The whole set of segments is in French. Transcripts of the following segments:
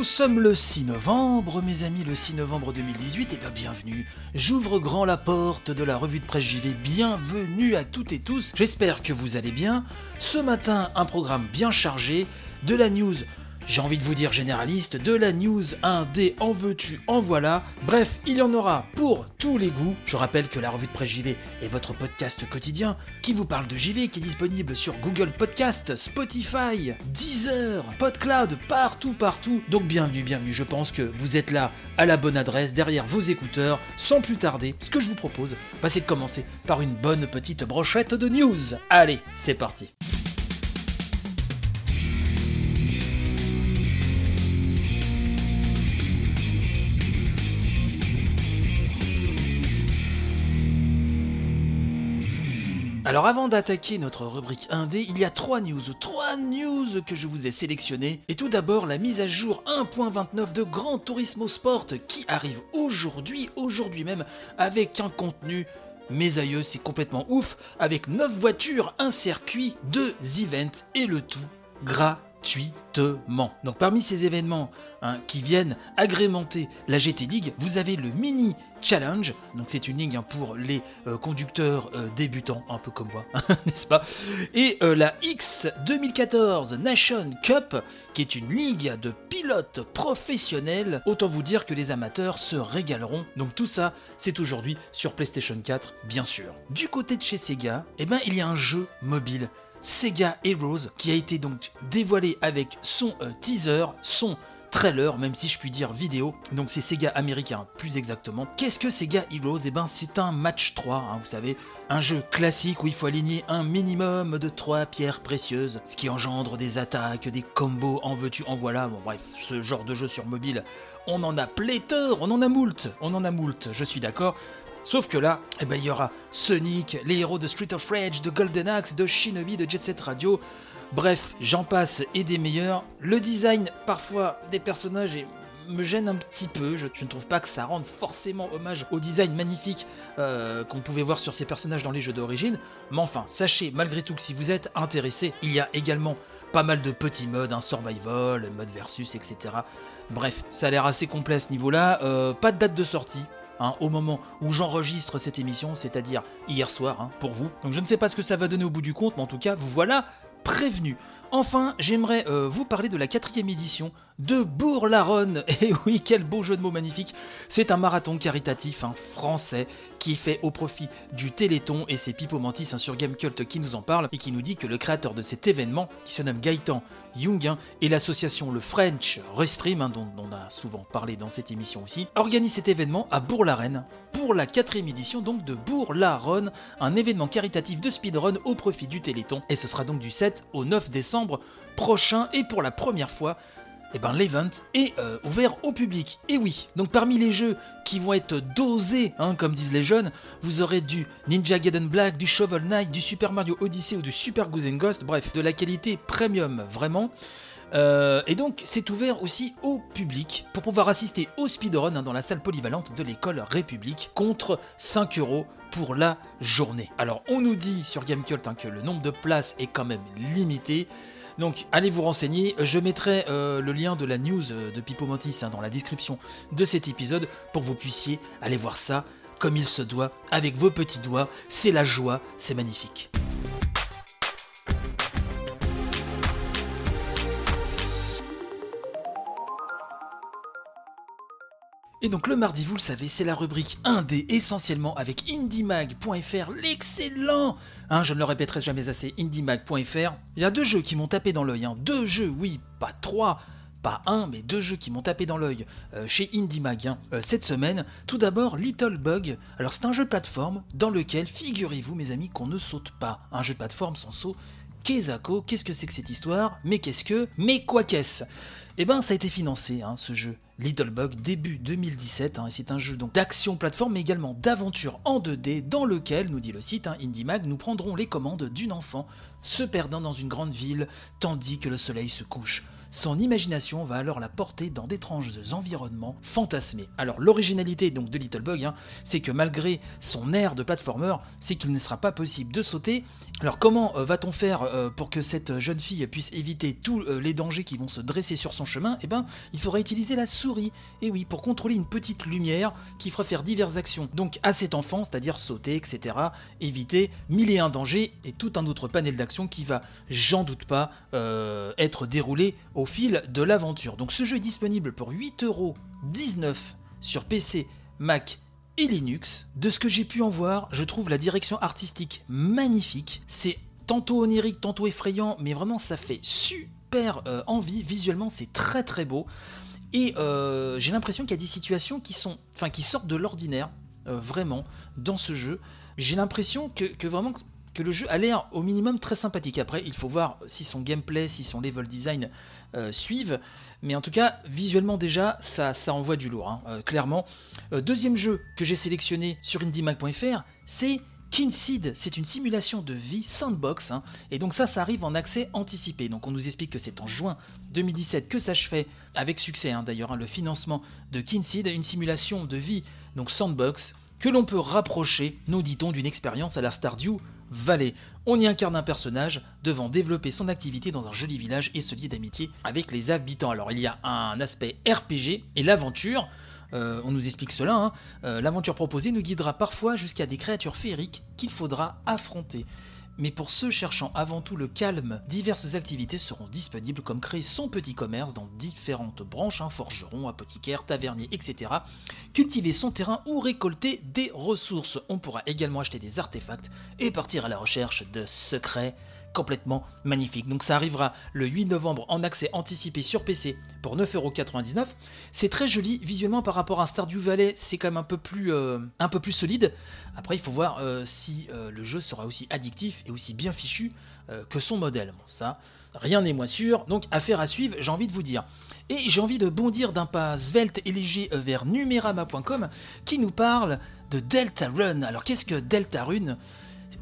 Nous sommes le 6 novembre, mes amis, le 6 novembre 2018, et bien bienvenue. J'ouvre grand la porte de la revue de presse JV, bienvenue à toutes et tous, j'espère que vous allez bien. Ce matin, un programme bien chargé, de la news j'ai envie de vous dire généraliste, de la news 1D en veux-tu, en voilà. Bref, il y en aura pour tous les goûts. Je rappelle que la revue de presse JV est votre podcast quotidien qui vous parle de JV, qui est disponible sur Google Podcast, Spotify, Deezer, PodCloud, partout, partout. Donc bienvenue, bienvenue. Je pense que vous êtes là à la bonne adresse, derrière vos écouteurs. Sans plus tarder, ce que je vous propose, bah, c'est de commencer par une bonne petite brochette de news. Allez, c'est parti. Alors avant d'attaquer notre rubrique 1D, il y a trois news, trois news que je vous ai sélectionnées. Et tout d'abord la mise à jour 1.29 de Gran Turismo Sport qui arrive aujourd'hui, aujourd'hui même, avec un contenu mes aïeux, c'est complètement ouf, avec 9 voitures, un circuit, 2 events et le tout gratuitement. Donc parmi ces événements hein, qui viennent agrémenter la GT League, vous avez le Mini Challenge, donc c'est une ligue hein, pour les euh, conducteurs euh, débutants, un peu comme moi, n'est-ce pas? Et euh, la X 2014 Nation Cup, qui est une ligue de pilotes professionnels. Autant vous dire que les amateurs se régaleront. Donc tout ça, c'est aujourd'hui sur PlayStation 4, bien sûr. Du côté de chez Sega, eh ben, il y a un jeu mobile Sega Heroes qui a été donc dévoilé avec son teaser, son trailer, même si je puis dire vidéo. Donc c'est Sega américain, plus exactement. Qu'est-ce que Sega Heroes? Eh ben c'est un match 3, hein, vous savez, un jeu classique où il faut aligner un minimum de 3 pierres précieuses, ce qui engendre des attaques, des combos, en veux-tu, en voilà. Bon bref, ce genre de jeu sur mobile, on en a pléthore, on en a moult, on en a moult, je suis d'accord. Sauf que là, eh ben, il y aura Sonic, les héros de Street of Rage, de Golden Axe, de Shinobi, de Jet Set Radio, Bref, j'en passe et des meilleurs. Le design, parfois, des personnages me gêne un petit peu. Je, ne trouve pas que ça rende forcément hommage au design magnifique euh, qu'on pouvait voir sur ces personnages dans les jeux d'origine. Mais enfin, sachez malgré tout que si vous êtes intéressé, il y a également pas mal de petits modes, un hein, survival, mode versus, etc. Bref, ça a l'air assez complet à ce niveau-là. Euh, pas de date de sortie. Hein, au moment où j'enregistre cette émission, c'est-à-dire hier soir hein, pour vous. Donc je ne sais pas ce que ça va donner au bout du compte, mais en tout cas, vous voilà prévenu. Enfin, j'aimerais euh, vous parler de la quatrième édition de Bourg-la-Ronne. Et oui, quel beau jeu de mots magnifique. C'est un marathon caritatif hein, français qui fait au profit du Téléthon et c'est Pipo Mantis hein, sur Gamecult qui nous en parle et qui nous dit que le créateur de cet événement, qui se nomme Gaëtan Jungin, et l'association le French Restream, hein, dont, on a souvent parlé dans cette émission aussi, organise cet événement à Bourg-la-Reine pour la quatrième édition donc de Bourg-la-Ronne, un événement caritatif de speedrun au profit du Téléthon. Et ce sera donc du 7 au 9 décembre prochain et pour la première fois eh ben, l'event est euh, ouvert au public. Et oui, donc parmi les jeux qui vont être dosés, hein, comme disent les jeunes, vous aurez du Ninja Gaiden Black, du Shovel Knight, du Super Mario Odyssey ou du Super Goose Ghost, bref, de la qualité premium, vraiment. Euh, et donc, c'est ouvert aussi au public pour pouvoir assister au speedrun hein, dans la salle polyvalente de l'école République contre 5 euros pour la journée. Alors, on nous dit sur Gamecult hein, que le nombre de places est quand même limité. Donc allez vous renseigner, je mettrai euh, le lien de la news euh, de Pipo Mantis hein, dans la description de cet épisode pour que vous puissiez aller voir ça comme il se doit, avec vos petits doigts, c'est la joie, c'est magnifique. Et donc le mardi, vous le savez, c'est la rubrique 1D essentiellement avec IndieMag.fr, l'excellent hein, Je ne le répéterai jamais assez, IndieMag.fr. Il y a deux jeux qui m'ont tapé dans l'œil, hein. deux jeux, oui, pas trois, pas un, mais deux jeux qui m'ont tapé dans l'œil euh, chez IndieMag hein, euh, cette semaine. Tout d'abord, Little Bug. Alors c'est un jeu de plateforme dans lequel, figurez-vous mes amis, qu'on ne saute pas. Un jeu de plateforme sans saut. Kezako, qu'est-ce que c'est que cette histoire? Mais qu'est-ce que? Mais quoi qu'est-ce? Eh ben, ça a été financé, hein, ce jeu. Little Bug, début 2017, hein, c'est un jeu d'action plateforme, mais également d'aventure en 2D, dans lequel, nous dit le site hein, IndieMag, nous prendrons les commandes d'une enfant se perdant dans une grande ville, tandis que le soleil se couche. Son imagination va alors la porter dans d'étranges environnements fantasmés. Alors l'originalité donc de Little Bug, hein, c'est que malgré son air de platformer, c'est qu'il ne sera pas possible de sauter. Alors comment euh, va-t-on faire euh, pour que cette jeune fille puisse éviter tous euh, les dangers qui vont se dresser sur son chemin? Eh ben, il faudra utiliser la souris. Et oui, pour contrôler une petite lumière qui fera faire diverses actions. Donc à cet enfant, c'est-à-dire sauter, etc., éviter mille et un dangers et tout un autre panel d'actions qui va, j'en doute pas, être déroulé fil de l'aventure. Donc ce jeu est disponible pour 8,19€ sur PC, Mac et Linux. De ce que j'ai pu en voir, je trouve la direction artistique magnifique. C'est tantôt onirique, tantôt effrayant, mais vraiment ça fait super euh, envie. Visuellement, c'est très très beau. Et euh, j'ai l'impression qu'il y a des situations qui sont, enfin, qui sortent de l'ordinaire, euh, vraiment, dans ce jeu. J'ai l'impression que, que, vraiment que le jeu a l'air au minimum très sympathique. Après, il faut voir si son gameplay, si son level design euh, suivent. Mais en tout cas, visuellement déjà, ça, ça envoie du lourd, hein, euh, clairement. Euh, deuxième jeu que j'ai sélectionné sur IndieMag.fr, c'est Kinseed, c'est une simulation de vie sandbox, hein. et donc ça, ça arrive en accès anticipé. Donc on nous explique que c'est en juin 2017 que ça se fait, avec succès hein, d'ailleurs, le financement de Kinseed, une simulation de vie, donc sandbox, que l'on peut rapprocher, nous dit-on, d'une expérience à la Stardew Valley. On y incarne un personnage devant développer son activité dans un joli village et se lier d'amitié avec les habitants. Alors il y a un aspect RPG et l'aventure. Euh, on nous explique cela. Hein. Euh, l'aventure proposée nous guidera parfois jusqu'à des créatures féeriques qu'il faudra affronter mais pour ceux cherchant avant tout le calme, diverses activités seront disponibles comme créer son petit commerce dans différentes branches, hein, forgeron, apothicaire, tavernier, etc. Cultiver son terrain ou récolter des ressources. On pourra également acheter des artefacts et partir à la recherche de secrets complètement magnifique. Donc ça arrivera le 8 novembre en accès anticipé sur PC pour 9,99€. C'est très joli visuellement par rapport à Stardew Valley, c'est quand même un peu plus, euh, un peu plus solide. Après il faut voir euh, si euh, le jeu sera aussi addictif et aussi bien fichu que son modèle. ça, rien n'est moins sûr, donc affaire à suivre, j'ai envie de vous dire. Et j'ai envie de bondir d'un pas svelte et léger vers numerama.com qui nous parle de Deltarune. Alors qu'est-ce que Deltarune?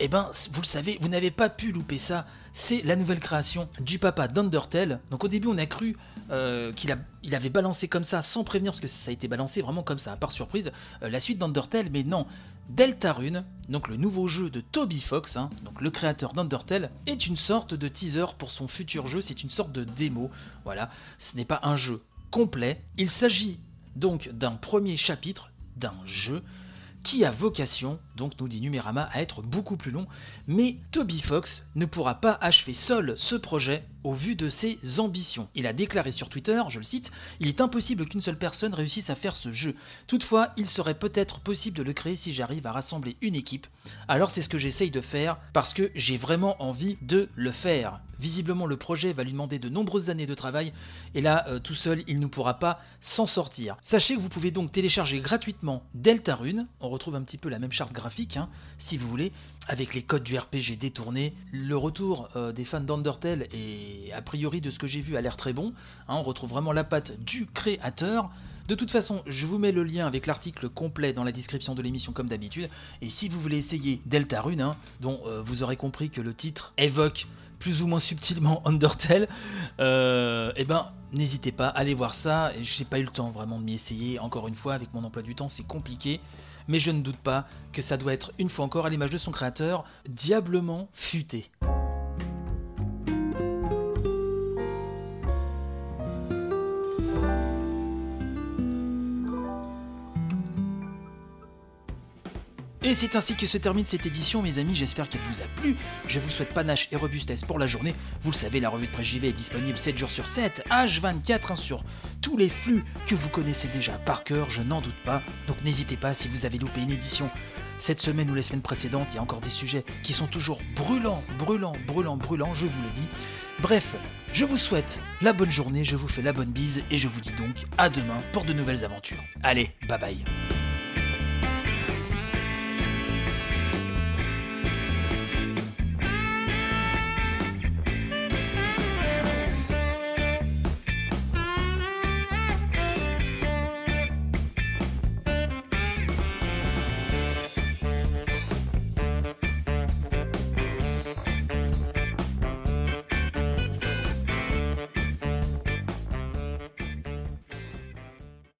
Eh ben, vous le savez, vous n'avez pas pu louper ça. C'est la nouvelle création du papa d'Undertale. Donc au début, on a cru euh, qu'il il avait balancé comme ça, sans prévenir, parce que ça a été balancé vraiment comme ça, par surprise, euh, la suite d'Undertale, mais non. Deltarune, donc le nouveau jeu de Toby Fox, hein, donc le créateur d'Undertale, est une sorte de teaser pour son futur jeu, c'est une sorte de démo. Voilà, ce n'est pas un jeu complet. Il s'agit donc d'un premier chapitre d'un jeu qui a vocation, donc nous dit Numérama, à être beaucoup plus long, mais Toby Fox ne pourra pas achever seul ce projet au vu de ses ambitions. Il a déclaré sur Twitter, je le cite, Il est impossible qu'une seule personne réussisse à faire ce jeu. Toutefois, il serait peut-être possible de le créer si j'arrive à rassembler une équipe. Alors c'est ce que j'essaye de faire parce que j'ai vraiment envie de le faire. Visiblement, le projet va lui demander de nombreuses années de travail et là, euh, tout seul, il ne pourra pas s'en sortir. Sachez que vous pouvez donc télécharger gratuitement Deltarune. On retrouve un petit peu la même charte graphique, hein, si vous voulez, avec les codes du RPG détournés. Le retour euh, des fans d'Undertale et a priori de ce que j'ai vu a l'air très bon. Hein. on retrouve vraiment la patte du créateur. De toute façon, je vous mets le lien avec l'article complet dans la description de l'émission comme d'habitude. Et si vous voulez essayer Deltarune, hein, dont euh, vous aurez compris que le titre évoque plus ou moins subtilement Undertale, euh, eh ben n'hésitez pas, allez voir ça. Et j'ai pas eu le temps vraiment de m'y essayer. Encore une fois, avec mon emploi du temps, c'est compliqué. Mais je ne doute pas que ça doit être une fois encore à l'image de son créateur, diablement futé. Et c'est ainsi que se termine cette édition, mes amis. J'espère qu'elle vous a plu. Je vous souhaite panache et robustesse pour la journée. Vous le savez, la revue de presse JV est disponible 7 jours sur 7, H24, hein, sur tous les flux que vous connaissez déjà par cœur, je n'en doute pas. Donc n'hésitez pas si vous avez loupé une édition cette semaine ou les semaines précédentes, il y a encore des sujets qui sont toujours brûlants, brûlants, brûlants, brûlants, je vous le dis. Bref, je vous souhaite la bonne journée, je vous fais la bonne bise et je vous dis donc à demain pour de nouvelles aventures. Allez, bye bye.